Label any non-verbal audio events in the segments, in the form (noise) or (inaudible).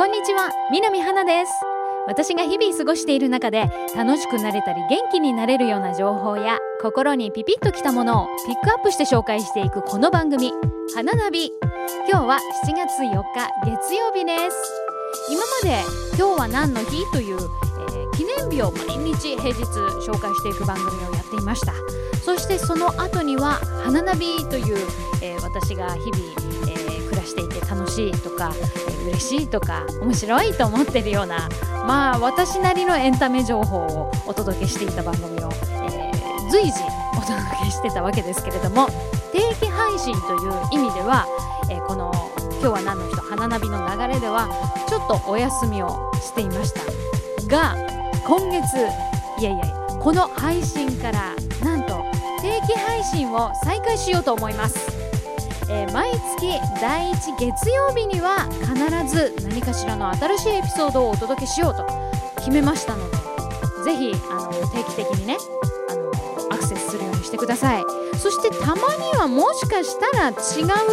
こんにちは南花です。私が日々過ごしている中で楽しくなれたり元気になれるような情報や心にピピッときたものをピックアップして紹介していくこの番組「花ナビ」今日は7月4日月曜日です。今まで「今日は何の日?」という、えー、記念日を毎日平日紹介していく番組をやっていました。そしてその後には「花ナビ」という、えー、私が日々、していて楽しいとか、え、嬉しいとか面白いと思ってるようなまあ私なりのエンタメ情報をお届けしていた番組を、えー、随時お届けしてたわけですけれども定期配信という意味では、えー、この「今日は何の人花ナビ」の流れではちょっとお休みをしていました。が今月いやいやこの配信からなんと定期配信を再開しようと思います、えー、毎月第1月曜日には必ず何かしらの新しいエピソードをお届けしようと決めましたのでぜひあの定期的にねあのアクセスするようにしてください。そしてたまにはもしかしたら違う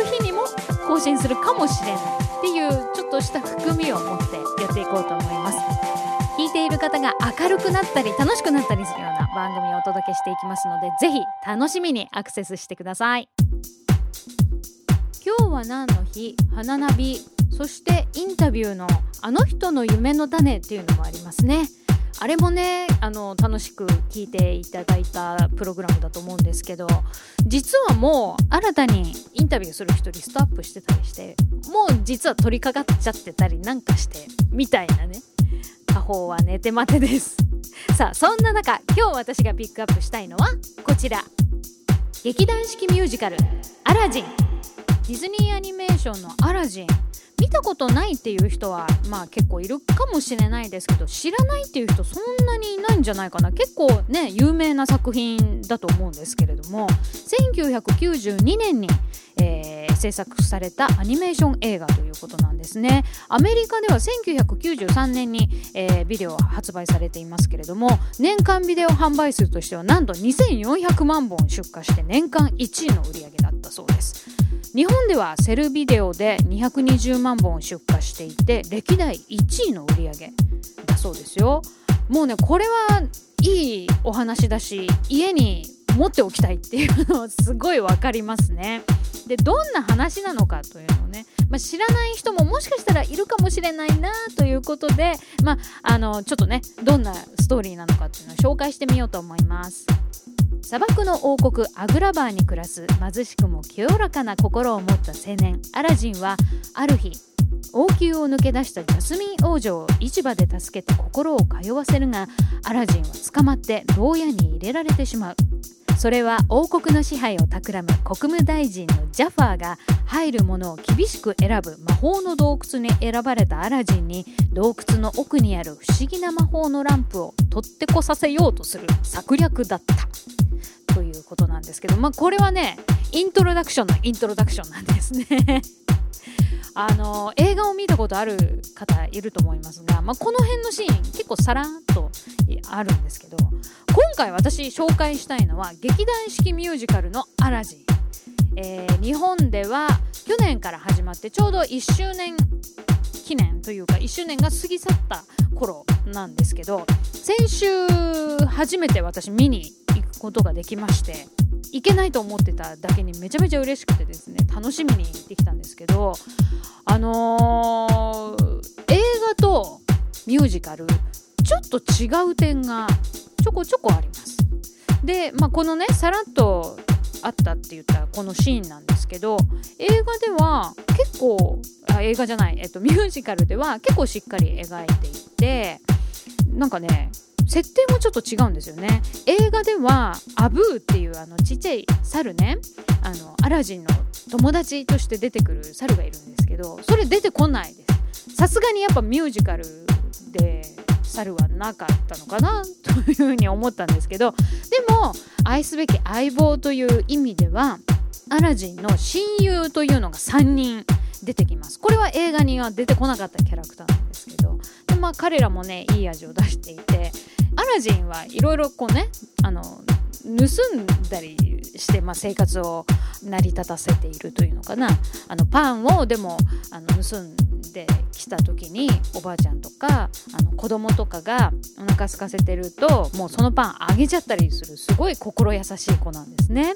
日にも更新するかもしれないっていうちょっとした含みを持ってやっていこうと思います。聞いている方が明るくなったり楽しくなったりするような番組をお届けしていきますのでぜひ楽しみにアクセスしてください。今日は何の日？花ナビ。そしてインタビューのあの人の夢の種っていうのもありますね。あれもねあの楽しく聞いていただいたプログラムだと思うんですけど実はもう新たにインタビューする人リストアップしてたりしてもう実は取り掛かっちゃってたりなんかしてみたいなね他方は寝て待てです。(laughs) さあそんな中今日私がピックアップしたいのはこちら。劇団四季ミュージカル「アラジン」ディズニーアニメーションの「アラジン」見たことないっていう人はまあ結構いるかもしれないですけど知らないっていう人そんなにいないんじゃないかな。結構ね有名な作品だと思うんですけれども。1992年に、えー、制作されたアニメーション映画ということなんですね。アメリカでは1993年に、えー、ビデオ発売されていますけれども年間ビデオ販売数としてはなんと2400万本出荷して年間1位の売り上げだったそうです。日本ではセルビデオで220万本出荷していて歴代1位の売り上げだそうですよ。もうねこれはいいお話だし家に持っておきたいっていうの (laughs) すごい分かりますね。でどんな話なのかというのをね、まあ、知らない人ももしかしたらいるかもしれないなということで、まあ、あのちょっとねどんなストーリーなのかっていうのを紹介してみようと思います。砂漠の王国アグラバーに暮らす貧しくも清らかな心を持った青年アラジンはある日王宮を抜け出したジャスミン王女を市場で助けて心を通わせるがアラジンは捕まって牢屋に入れられてしまう。それは王国の支配を企む国務大臣のジャファーが入るものを厳しく選ぶ魔法の洞窟に選ばれたアラジンに洞窟の奥にある不思議な魔法のランプを取ってこさせようとする策略だった。ことなんですけどまあこれはねイントロダクションのイントロダクションなんですね。(laughs) あの映画を見たことある方いると思いますが、まあ、この辺のシーン結構さらっとあるんですけど今回私紹介したいのは劇団四季ミュージカルの「アラジン」えー、日本では去年から始まってちょうど1周年記念というか1周年が過ぎ去った頃なんですけど先週初めて私見にことができまして行けないと思ってただけにめちゃめちゃ嬉しくてですね楽しみに行ってきたんですけどあのー、映画とミュージカルちょっと違う点がちょこちょこあります。で、まあ、このねさらっとあったって言ったこのシーンなんですけど映画では結構あ映画じゃない、えっと、ミュージカルでは結構しっかり描いていてなんかね設定もちょっと違うんですよね。映画ではアブーっていうあのちっちゃい猿ね。あのアラジンの友達として出てくる猿がいるんですけどそれ出てこないです。さすがにやっぱミュージカルで猿はなかったのかなというふうに思ったんですけどでも愛すべき相棒という意味ではアラジンの親友というのが3人出てきます。これは映画には出てこなかったキャラクターなんですけど。でまあ彼らもねいい味を出していてアラジンはいろいろこうねあの盗んだりして、まあ、生活を成り立たせているというのかなあのパンをでもあの盗んできた時におばあちゃんとかあの子供とかがお腹空かせてるともうそのパンあげちゃったりするすごい心優しい子なんですね。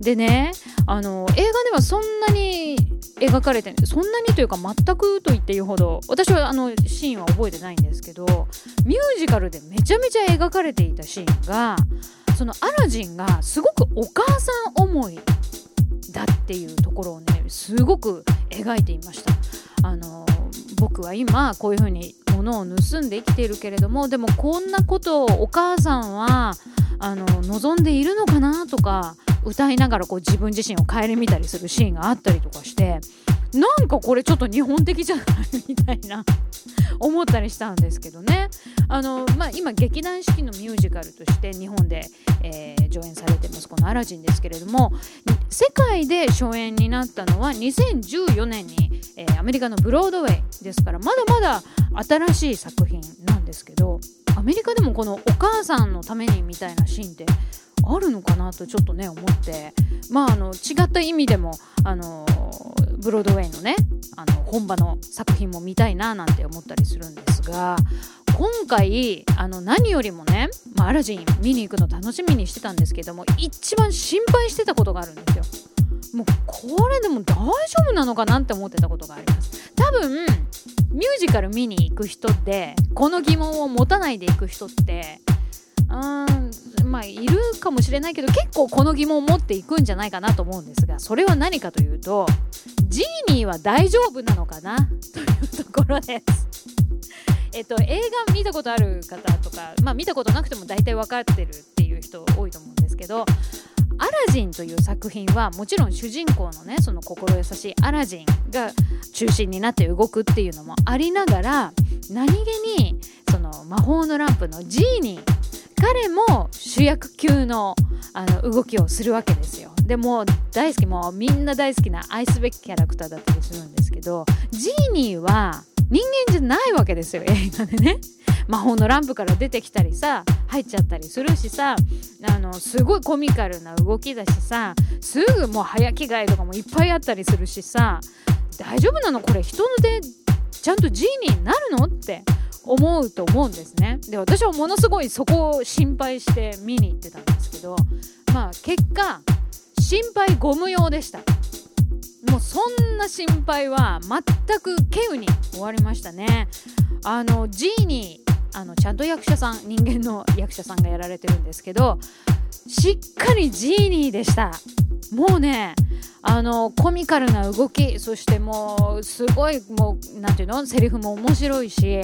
でねあの映画ではそんなに描かれてそんなにというか全くと言っていいほど私はあのシーンは覚えてないんですけどミュージカルでめちゃめちゃ描かれていたシーンがそのアラジンがすごくお母さん思いだっていうところをねすごく描いていました。あの僕は今こういうふうに物を盗んで生きているけれどもでもこんなことをお母さんはあの望んでいるのかなとか歌いながらこう自分自身を顧みたりするシーンがあったりとかしてなんかこれちょっと日本的じゃないみたいな思ったりしたんですけどね。あの、まあ、今劇団四季のミュージカルとして日本で、えー、上演されてますこの「アラジン」ですけれども世界で初演になったのは2014年に、えー、アメリカのブロードウェイですからまだまだ新しい作品なんですけどアメリカでもこのお母さんのためにみたいなシーンってあるのかなとちょっとね思ってまああの違った意味でもあのブロードウェイのねあの本場の作品も見たいななんて思ったりするんですが今回あの何よりもね、まあ、アラジン見に行くの楽しみにしてたんですけども一番心配してたことがあるんですよ。もうこれでも大丈夫なのかなって思ってたことがあります。多分ミュージカル見に行く人ってこの疑問を持たないで行く人ってうんまあいるかもしれないけど結構この疑問を持っていくんじゃないかなと思うんですがそれは何かというとジーニーは大丈夫なのかな？(laughs) というところです。えっと、映画見たことある方とか、まあ、見たことなくても大体分かってるっていう人多いと思うんですけどアラジンという作品はもちろん主人公のねその心優しいアラジンが中心になって動くっていうのもありながら何気にその魔法のランプのジーニー彼も主役級のあの動きをするわけですよ。でも大好きもうみんな大好きな愛すべきキャラクターだったりするんですけどジーニーは人間じゃないわけですよ映画でね。魔法のランプから出てきたりさ入っちゃったりするしさあのすごいコミカルな動きだしさすぐもう早着替えとかもいっぱいあったりするしさ大丈夫なの？これ人のでちゃんとジーニーになるの？って思うと思うんですね。で私はものすごいそこを心配して見に行ってたんですけどまあ結果心配ご無用でした。もうそんな心配は全く稀有に終わりましたね。あのジーニーあのちゃんと役者さん人間の役者さんがやられてるんですけどしっかりジーニーでした。もうねあのコミカルな動きそしてもうすごいもう何ていうの？セリフも面白いし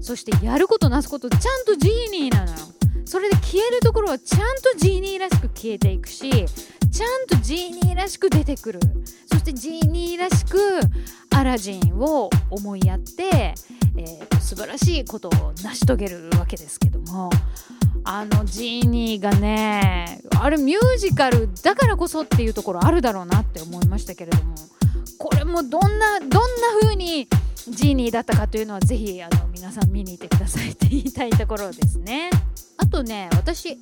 そしてやることなすことちゃんとジーニーなのよ。それで消えるところはちゃんとジーニーらしく消えていくしちゃんとジーニーらしく出てくる。そしてジーニーらしくアラジンを思いやって、えー、素晴らしいことを成し遂げるわけですけども。あのジーニーがねあれミュージカルだからこそっていうところあるだろうなって思いましたけれども。これもどんなどんな風にジーニーだったかというのはぜひあの皆さん見に行ってくださいって言いたいところですね。あとね私映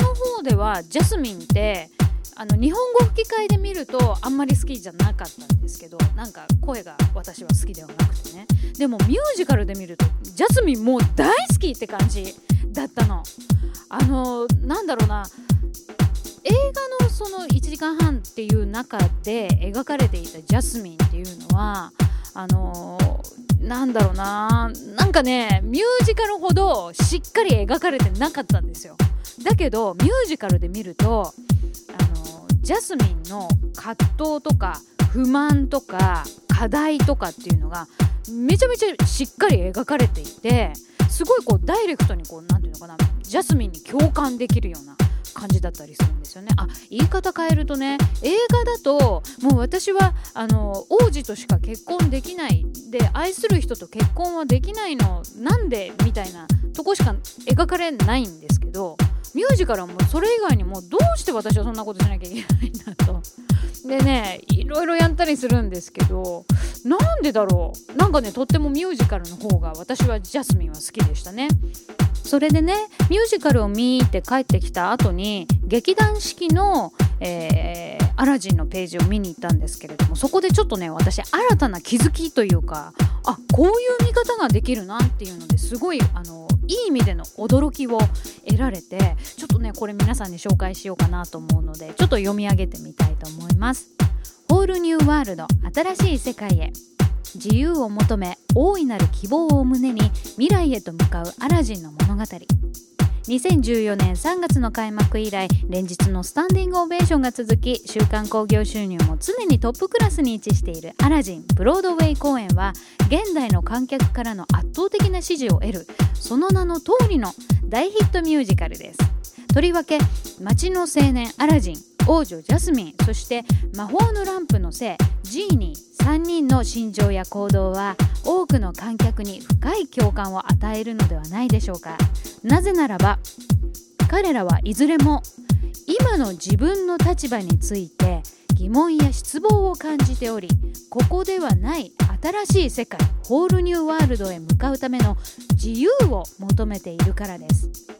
画の方ではジャスミンってあの日本語吹き替えで見るとあんまり好きじゃなかったんですけどなんか声が私は好きではなくてね。でもミュージカルで見るとジャスミンもう大好きって感じだったの。あのなんだろうな。映画のその1時間半っていう中で描かれていたジャスミンっていうのはあのー、なんだろうななんかねミュージカルほどしっかり描かれてなかったんですよ。だけどミュージカルで見るとあのー、ジャスミンの葛藤とか不満とか課題とかっていうのがめちゃめちゃしっかり描かれていてすごいこうダイレクトにこう何て言うのかなジャスミンに共感できるような感じだったりするんですよね。あ言い方変えるとね映画だともう私はあの王子としか結婚できないで愛する人と結婚はできないのなんでみたいなとこしか描かれないんですけどミュージカルはもうそれ以外にもどうして私はそんなことしなきゃいけないんだと。でねいろいろやったりするんですけどなんでだろう？なんかねとってもミュージカルの方が私はジャスミンは好きでしたね。それでねミュージカルを見て帰ってきた後に劇団四季の、えー、アラジンのページを見に行ったんですけれどもそこでちょっとね私新たな気づきというかあこういう見方ができるなっていうのですごいあのいい意味での驚きを得られてちょっとねこれ皆さんに紹介しようかなと思うのでちょっと読み上げてみたいと思います。ホールニューワールド新しい世界へ自由を求め大いなる希望を胸に未来へと向かうアラジンの物語。2014年3月の開幕以来連日のスタンディングオベーションが続き週間興行収入も常にトップクラスに位置しているアラジンブロードウェイ公演は現代の観客からの圧倒的な支持を得る。その名の通りの大ヒットミュージカルです。とりわけ街の青年アラジン。王女ジャスミンそして魔法のランプの聖ジーニー3人の心情や行動は多くの観客に深い共感を与えるのではないでしょうか。なぜならば彼らはいずれも今の自分の立場について疑問や失望を感じておりここではない新しい世界ホールニューワールドへ向かうための自由を求めているからです。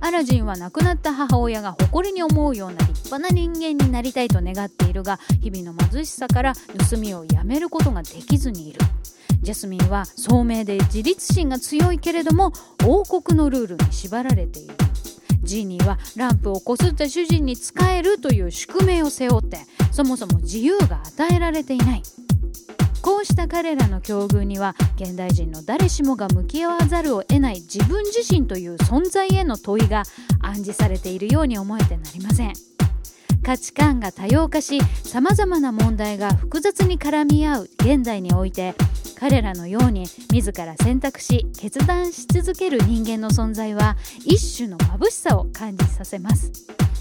アラジンは亡くなった母親が誇りに思うような立派な人間になりたいと願っているが日々の貧しさから盗みをやめることができずにいる。ジャスミンは聡明で自立心が強いけれども王国のルールに縛られている。ジーニーはランプをこすった主人に仕えるという宿命を背負ってそもそも自由が与えられていない。こうした彼らの境遇には現代人の誰しもが向き合わざるを得ない自分自身という存在への問いが暗示されているように思えてなりません。価値観が多様化しさまざまな問題が複雑に絡み合う現代において彼らのように自ら選択し決断し続ける人間の存在は一種の眩しさを感じさせます。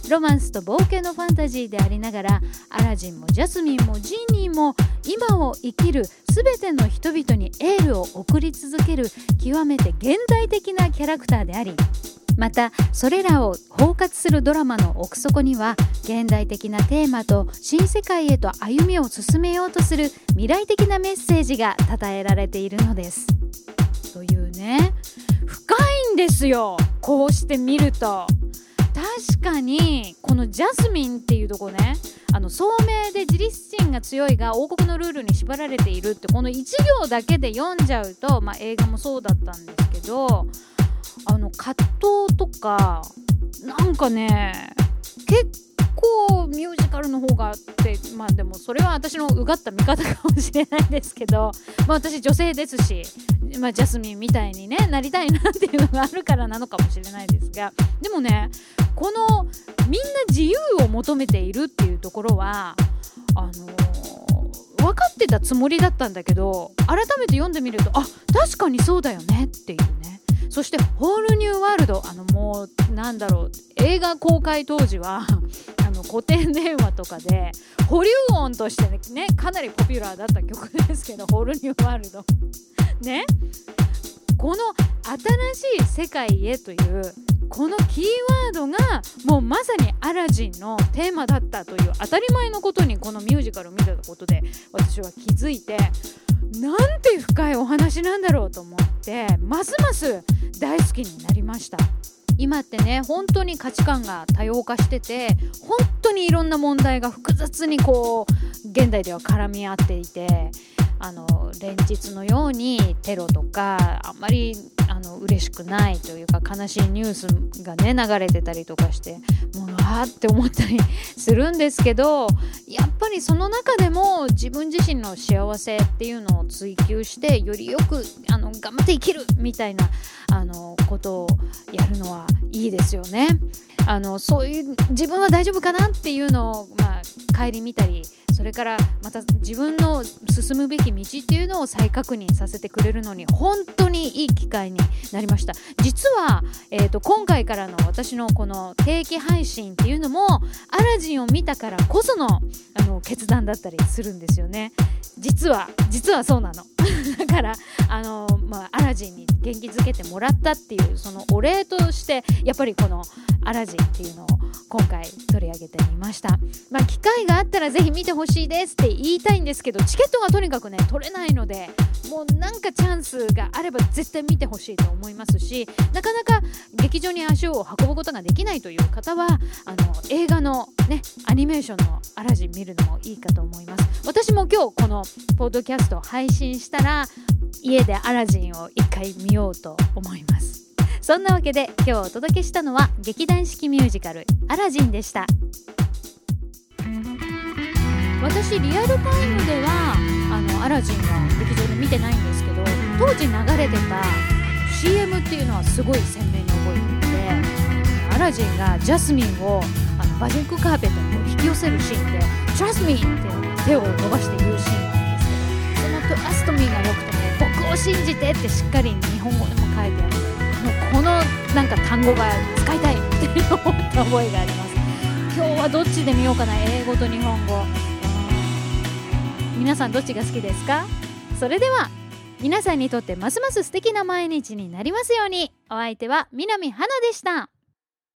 ロマンスと冒険のファンタジーでありながらアラジンもジャスミンもジーニーも今を生きる全ての人々にエールを送り続ける極めて現代的なキャラクターでありまたそれらを包括するドラマの奥底には現代的なテーマと新世界へと歩みを進めようとする未来的なメッセージが称えられているのです。というね深いんですよこうして見ると。確かにこのジャスミンっていうとこねあの聡明で自立心が強いが王国のルールに縛られているってこの1行だけで読んじゃうと、まあ、映画もそうだったんですけどあの葛藤とかなんかね結構ミュージカルの方があってまあでもそれは私のうがった見方かもしれないですけど、まあ、私女性ですし、まあ、ジャスミンみたいに、ね、なりたいなっていうのがあるからなのかもしれないですがでもねこのみんな自由を求めているっていうところはあの、分かってたつもりだったんだけど改めて読んでみるとあ確かにそうだよねっていうね。そして「ホールニューワールド」あのもうなんだろう映画公開当時は (laughs) あの古典電話とかで保留音としてねかなりポピュラーだった曲ですけど「ホールニューワールド」ね。この新しい世界へというこのキーワードがもうまさにアラジンのテーマだったという当たり前のことにこのミュージカルを見たことで私は気づいてなんて深いお話なんだろうと思ってますます大好きになりました。今ってね本当に価値観が多様化してて本当にいろんな問題が複雑にこう現代では絡み合っていてあの連日のようにテロとかあんまりあの嬉しくないというか悲しいニュースがね流れてたりとかしてもうわーって思ったりするんですけどやっぱりその中でも自分自身の幸せっていうのを追求してよりよくあの頑張って生きるみたいなあのことをやるのはいいですよね。あのそういう自分は大丈夫かなっていうのを、まあ、帰り見たりそれからまた自分の進むべき道っていうのを再確認させてくれるのに本当にいい機会になりました。実は、えーと、今回からの私のこの定期配信っていうのもアラジンを見たからこそのあの決断だったりするんですよね。実は実はそうなの。(laughs) だからあの、まあ、アラジンに元気づけてもらったっていうそのお礼としてやっぱりこのアラジンっていうのを今回取り上げてみました、まあ、機会があったらぜひ見てほしいですって言いたいんですけどチケットがとにかくね取れないのでもうなんかチャンスがあれば絶対見てほしいと思いますしなかなか劇場に足を運ぶことができないという方はあの映画のねアニメーションのアラジン見るのもいいかと思います。私も今日このポッドキャスト配信したら家でアラジンを一回見ようと思います。そんなわけで今日お届けしたのは劇団四季ミュージカル「アラジン」でした私リアルタイムではあのアラジンは劇場で見てないんですけど当時流れてた CM っていうのはすごい鮮明に覚えていてアラジンがジャスミンをあのバジックカーペットに引き寄せるシーンで「ジャスミン!」って手を伸ばして言うシーンなんですけどその「トラストミー」が良くてね僕を信じてってしっかり日本語でも書いてあこのなんか単語が使いたいって思った覚えがあります。今日はどっちで見ようかな英語と日本語。皆さんどっちが好きですか？それでは皆さんにとってますます素敵な毎日になりますように。お相手は南花でした。